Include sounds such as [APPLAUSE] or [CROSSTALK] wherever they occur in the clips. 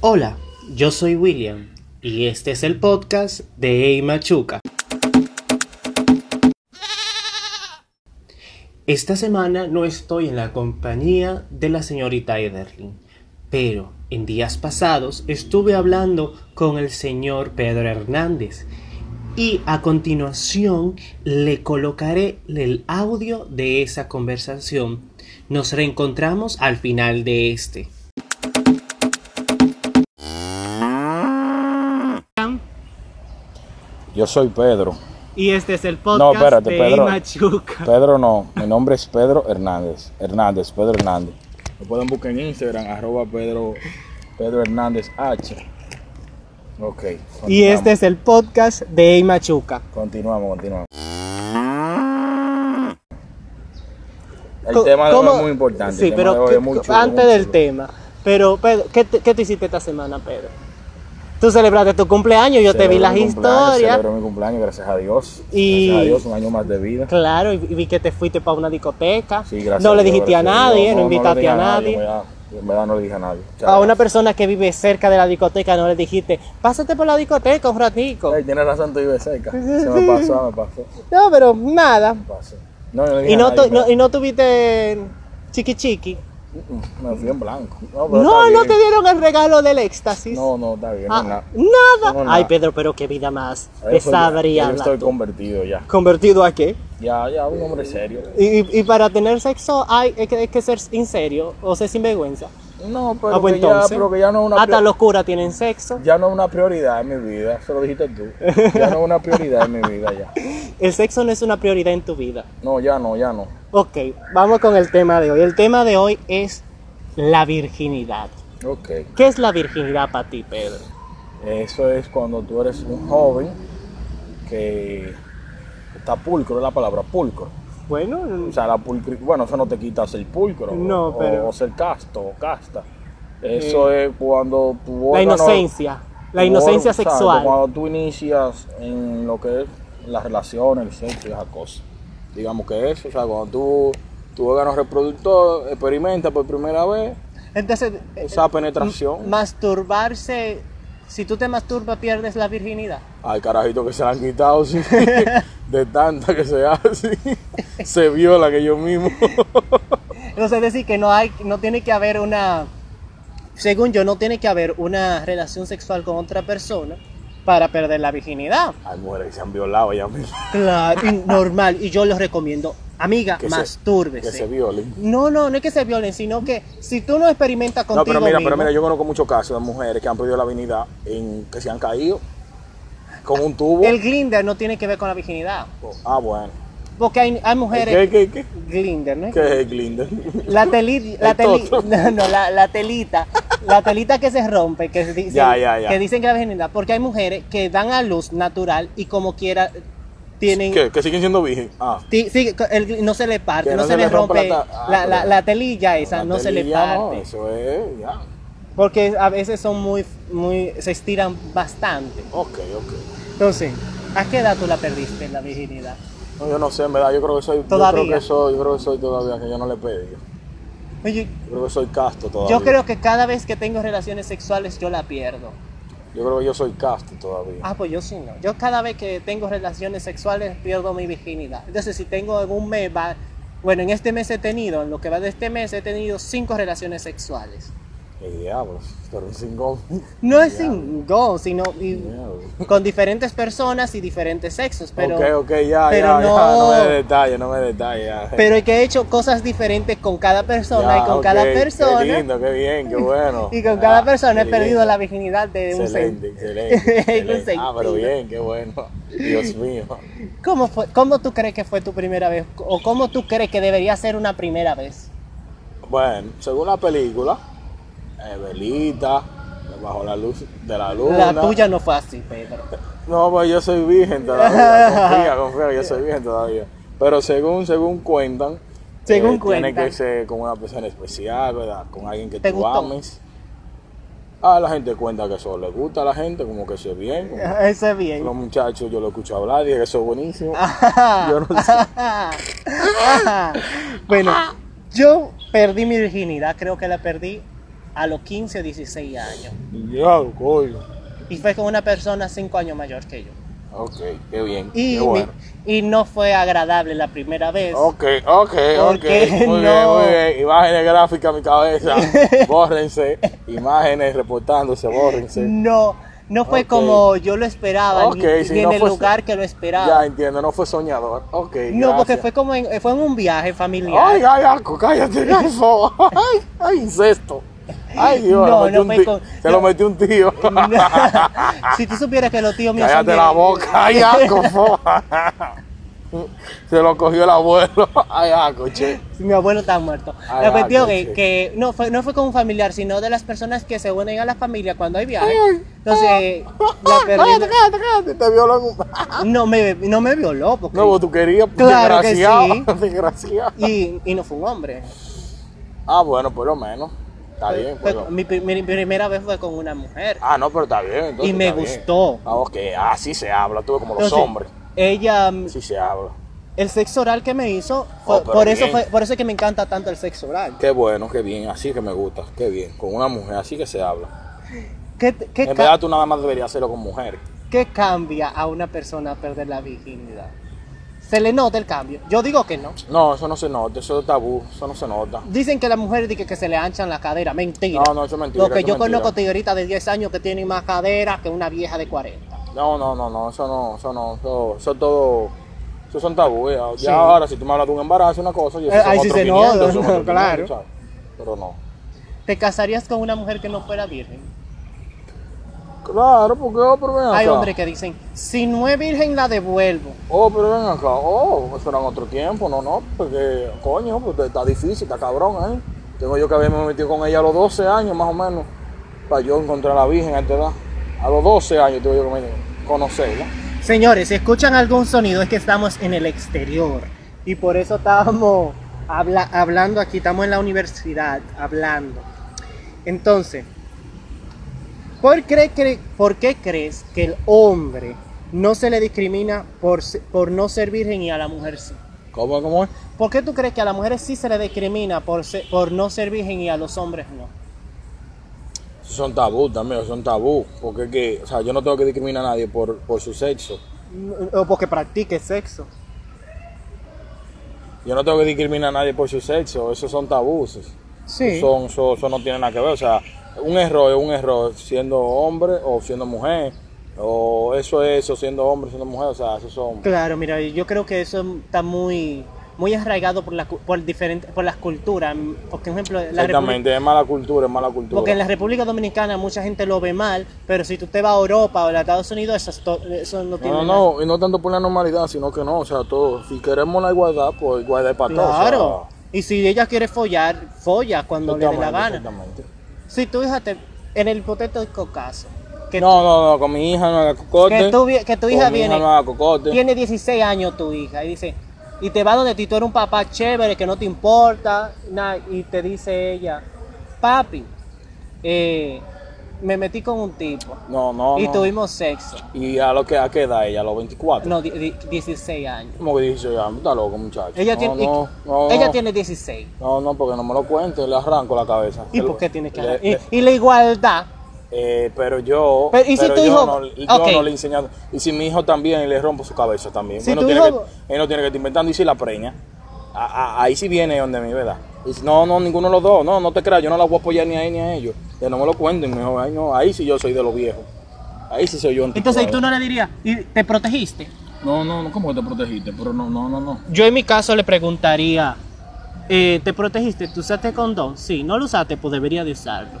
Hola, yo soy William y este es el podcast de Ey Machuca. Esta semana no estoy en la compañía de la señorita Ederlin, pero en días pasados estuve hablando con el señor Pedro Hernández y a continuación le colocaré el audio de esa conversación. Nos reencontramos al final de este. Yo soy Pedro. Y este es el No, podcast espérate, de Pedro. Machuca. Pedro no, mi nombre es Pedro Hernández. Hernández, Pedro Hernández. Me pueden buscar en Instagram, arroba Pedro, Pedro Hernández H. Ok. Y este es el podcast de Ey Machuca. Continuamos, continuamos. El Co- tema de hoy ¿cómo- es muy importante. Sí, pero que- es muy chulo, antes del tema. Pero, Pedro, ¿qué, te- qué hiciste esta semana, Pedro? Tú celebraste tu cumpleaños, yo te vi las historias. Celebré mi cumpleaños, gracias a Dios. Y- Gracias a Dios, un año más de vida. Claro, y vi que te fuiste para una discoteca. Sí, gracias no le dijiste a nadie, no, invitaste a nadie. En verdad, en verdad no le dije a nadie. Muchas A una gracias. persona que vive cerca de la discoteca no le dijiste, pásate por la discoteca un ratico. Tienes razón, te vive cerca. Se me pasó, me pasó. No, pero nada. Me pasó. No, no le dije Y a no, nadie, tu- no- y no tuviste chiqui chiqui. Me fui en blanco. No, pero No, te dieron el regalo del éxtasis. No, no, está bien. Ah, no, nada. nada. No, Ay. Pedro, pero qué vida más Yo estoy convertido ya. ¿Convertido a qué? Ya, ya, un hombre serio. Y, y- para tener sexo hay, hay que, hay que ser inserio o ser sinvergüenza. No, pero, Ah, pues que ya, pero que ya no es una hasta los curas tienen sexo. ya no es una prioridad en mi vida. Eso lo dijiste tú. Ya no es una prioridad en mi vida ya. [LAUGHS] El sexo no es una prioridad en tu vida. No, ya no, ya no. Ok, vamos con el tema de hoy. El tema de hoy es la virginidad. Ok. ¿Qué es la virginidad para ti, Pedro? Eso es cuando tú eres un joven que está pulcro, es la palabra pulcro. Bueno, O sea, la pulcri- bueno, eso no te quita ser pulcro No, o, pero- o ser casto o casta. Eso es cuando tu la órgano- inocencia. La inocencia órgano- exacto, sexual. Cuando tú inicias en lo que es las relaciones, el sexo y esas cosas. Digamos que eso, o sea, cuando tú, tu órgano reproductor experimenta por primera vez Entonces, esa penetración. masturbarse, si tú te masturbas, pierdes la virginidad. Al carajito que se la han quitado, sí. [LAUGHS] de tanta que se hace, [LAUGHS] se viola que yo mismo. [LAUGHS] Entonces, es decir, que no hay, no tiene que haber una, según yo, no tiene que haber una relación sexual con otra persona para perder la virginidad. Hay mujeres que se han violado ya mismo. [LAUGHS] Claro, y normal, y yo los recomiendo. Amiga, Que se- mastúrbese. Que se violen. No, no, no es que se violen, sino que si tú no experimentas contigo No, pero mira, mismo, pero mira, yo conozco muchos casos de mujeres que han perdido la virginidad en que se han caído con un tubo. el glinder no tiene que ver con la virginidad. Ah, bueno. Porque hay, hay mujeres... ¿Qué, qué, qué? Glinder, ¿no? ¿Qué es el glinder? La, teli- [LAUGHS] la, El teli- [LAUGHS] no, no, la, la telita, la telita que se rompe, que dicen, Ya, ya, ya. que dicen que la virginidad, porque hay mujeres que dan a luz natural y como quiera tienen, ¿Qué? ¿Que siguen siendo virgen? Ah. ti- sí, el- no se le parte, no, se, le rompe, la ta- ah, la, la- telilla esa, no se le telilla, no, parte, eso es, ya. Porque a veces son muy, muy, se estiran bastante. Ok, ok. Entonces, ¿a qué edad tú la perdiste la virginidad? No, yo no sé, en verdad, yo creo que soy, yo Todavía. creo que soy, yo creo que soy todavía, que yo no le pedí. Oye, Yo creo que soy casto todavía. yo creo que cada vez que tengo relaciones sexuales yo la pierdo. Yo creo que yo soy casto todavía. Ah, pues yo sí no. Yo cada vez que tengo relaciones sexuales pierdo mi virginidad. Entonces, si tengo en un mes, va... bueno, en este mes he tenido, en lo que va de este mes he tenido cinco relaciones sexuales. Qué diablos, pero un cingón. No es sin go, sino y- Diablo. con diferentes personas y diferentes sexos, pero, ok, ok, ya, pero ya, no- ya, no me detalle, no me detalle, pero es que he hecho cosas diferentes con cada persona Ya, y con cada persona. Qué lindo, qué bien, qué bueno. [LAUGHS] Y con Ah, cada persona he perdido la virginidad de un Excelente, [LAUGHS] excelente. Ah, pero bien, qué bueno. Dios mío. ¿Cómo, fue, ¿Cómo tú crees que fue tu primera vez? ¿O cómo tú crees que debería ser una primera vez? Bueno, según la película, eh, velita, bajo la luz de la luna. La tuya no fue así, Pedro. [LAUGHS] No, pues yo soy virgen todavía. [LAUGHS] Confía, confía, yo soy virgen todavía. Pero según, según cuentan, Según eh, tiene que ser con una persona especial, ¿verdad? Con alguien que ¿Te tú gustó? ames. Ah, la gente cuenta que eso le gusta a la gente, como que es bien. como- [LAUGHS] Eso es bien. Los muchachos yo lo escucho hablar, dije que eso es buenísimo. Ajá. Yo no sé. Ajá. bueno, yo perdí mi virginidad, creo que la perdí a los 15 o 16 años. Coño. Y fue con una persona 5 años mayor que yo. Ok, qué bien. Y, qué bueno. mi- y no fue agradable la primera vez. Ok, ok, ok. Muy bien, muy bien. Imágenes gráficas en mi cabeza. [LAUGHS] bórrense. Imágenes reportándose, bórrense. No, no fue como yo lo esperaba, ni- Ok, ni, si en no el fue- lugar que lo esperaba. Ya entiendo, no fue soñador. Ok. no, porque fue como en, fue en un viaje familiar. Ay, ay, Aco, cállate, [LAUGHS] ay, ay, ay, incesto. [LAUGHS] Ay, Dios, No, no fue con- se no. lo metió un tío. [LAUGHS] [LAUGHS] si tú supieras que los tíos míos son Cállate de- la boca, ay, fo. Se lo cogió el abuelo. Ay, Aco, che. Mi abuelo está muerto. Ay, la cuestión ah, es sí. que no fue, no fue con un familiar, sino de las personas que se unen a la familia cuando hay viaje. Entonces, la Cállate, perdí. cállate, cállate, te violó. No me, no me violó, porque- No, tú querías, Claro que desgraciado, sí. desgraciado. y, y no fue un hombre. Ah, bueno, por lo menos. Está bien, pues. mi, pri- mi primera vez fue con una mujer. Ah, no, pero está bien. entonces Y me gustó. Ah, ok, así se habla, tú ves como los hombres. Ella, mm, Así se habla. el sexo oral que me hizo, fue- Oh, pero por, eso fue, por eso es que me encanta tanto el sexo oral. Qué bueno, qué bien, así que me gusta, qué bien. Con una mujer, así que se habla. ¿Qué, qué, En verdad tú nada más deberías hacerlo con mujeres. qué cambia a una persona perder la virginidad? ¿Se le nota el cambio? Yo digo que no. No, eso no se nota, eso es tabú, eso no se nota. Dicen que las mujeres dicen que se le anchan la cadera. Mentira. No, no, eso es mentira. Porque yo es mentira. conozco tigritas de 10 años que tienen más cadera que una vieja de 40. No, no, no, no, eso no, eso no, eso, eso todo, eso son tabú. Ya, Sí. Ya ahora, si tú me hablas de un embarazo, una cosa, yo Eh, ahí sí se nota, no, [LAUGHS] claro. Pero no. ¿Te casarías con una mujer que no fuera virgen? Claro, porque, oh, pero ven acá. Hay hombres que dicen, si no es virgen la devuelvo. Oh, pero ven acá, oh, eso era en otro tiempo, no, no, porque, coño, pues está difícil, está cabrón, ¿eh? Tengo yo que haberme metido con ella a los 12 años, más o menos, para yo encontrar a la Virgen a esta edad. A los 12 años tengo yo que me- conocerla. Señores, si escuchan algún sonido es que estamos en el exterior. Y por eso estábamos habla- hablando aquí, estamos en la universidad hablando. Entonces, ¿por, qué cre- por qué crees que el hombre no se le discrimina por, por no ser virgen y a la mujer sí? ¿Cómo, cómo es? ¿Por qué tú crees que a las mujeres sí se le discrimina por, por no ser virgen y a los hombres no? Son tabú también, son tabú, porque que, o sea, yo no tengo que discriminar a nadie por, por su sexo. O porque practique sexo. Yo no tengo que discriminar a nadie por su sexo, esos son tabús. Sí. Son, eso, eso no tiene nada que ver, o sea, un error es un error siendo hombre o siendo mujer, o eso es eso siendo hombre, siendo mujer, o sea, esos son... Claro, mira, yo creo que eso está muy, muy arraigado por, la, por, diferentes, por las culturas. Por ejemplo, la República, Exactamente, es mala cultura, es mala cultura. porque en la República Dominicana mucha gente lo ve mal, pero si tú te vas a Europa o a Estados Unidos, eso, es to- eso no tiene No, no, y no tanto por la normalidad, sino que no, o sea, todo, si queremos la igualdad, pues igualdad para todos. o sea, Claro. Y si ella quiere follar, folla cuando le dé la gana. exactamente. Si tu hija te, en el hipotético caso, que, No, no, no, con mi hija no haga cocote. que, tu, que tu hija viene, no haga cocote. tiene 16 años tu hija y dice, y te va donde ti, tú eres un papá chévere, que no te importa, nada, y te dice ella, papi, eh, me metí con un tipo No, no, y no. tuvimos sexo. ¿Y a lo que a qué edad ella? ¿A los 24? No, di- di- 16 años. ¿Cómo que dice ya? Está loco, muchacho. Ella, no, tiene, no, no, ella tiene 16. No, no, porque no me lo cuente, le arranco la cabeza. ¿Y por qué tiene que le- y, le- y la igualdad. eh, pero yo, Pero, ¿y si tu yo, hijo- no, yo no le he enseñado. Y si mi hijo también le rompo su cabeza también. Si él, no tiene hijo- que, él no tiene que estar inventando y si la preña. a- a- ahí sí viene donde mí, ¿verdad? Y dice, no, no, ninguno de los dos. No, no te creas, yo no la voy a apoyar ni a él ni a ellos. Que no me lo cuenten, mejor. Ahí, no, ahí sí yo soy de los viejos. Ahí sí soy yo. Entonces, ¿y tú no le dirías, ¿y te protegiste? No, no, no, ¿cómo que te protegiste? Pero no, no, no, no. Yo en mi caso le preguntaría, eh, ¿te protegiste? ¿Tú usaste condón? Sí, no lo usaste, pues debería de usarlo.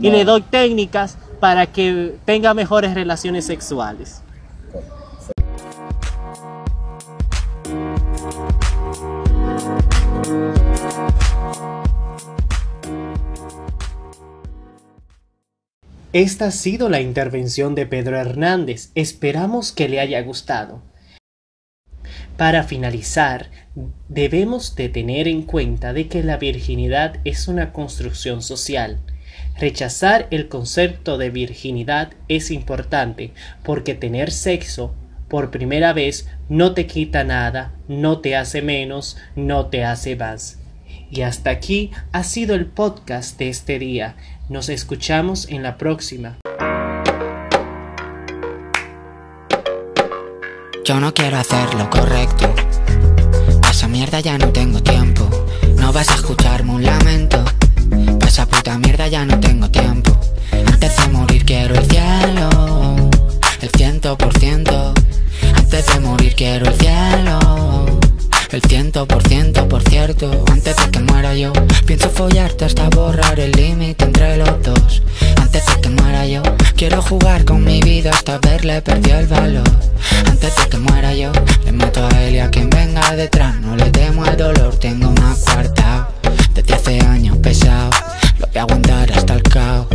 Y le doy técnicas para que tenga mejores relaciones sexuales. Esta ha sido la intervención de Pedro Hernández. Esperamos que le haya gustado. Para finalizar, debemos de tener en cuenta de que la virginidad es una construcción social. Rechazar el concepto de virginidad es importante porque tener sexo por primera vez no te quita nada, no te hace menos, no te hace más. Y hasta aquí ha sido el podcast de este día. Nos escuchamos en la próxima. Yo no quiero hacer lo correcto. Pa' esa mierda ya no tengo tiempo. No vas a escucharme un lamento. Pa' esa puta mierda ya no tengo tiempo. Antes de morir quiero el cielo. El ciento por ciento. Antes de morir quiero el cielo. El ciento por ciento, por cierto, antes de que muera yo Pienso follarte hasta borrar el límite entre los dos. Antes de que muera yo Quiero jugar con mi vida hasta verle perdió el valor. Antes de que muera yo Le mato a él y a quien venga detrás. No le temo al dolor, tengo una cuarta Desde hace años pesado Lo voy a aguantar hasta el caos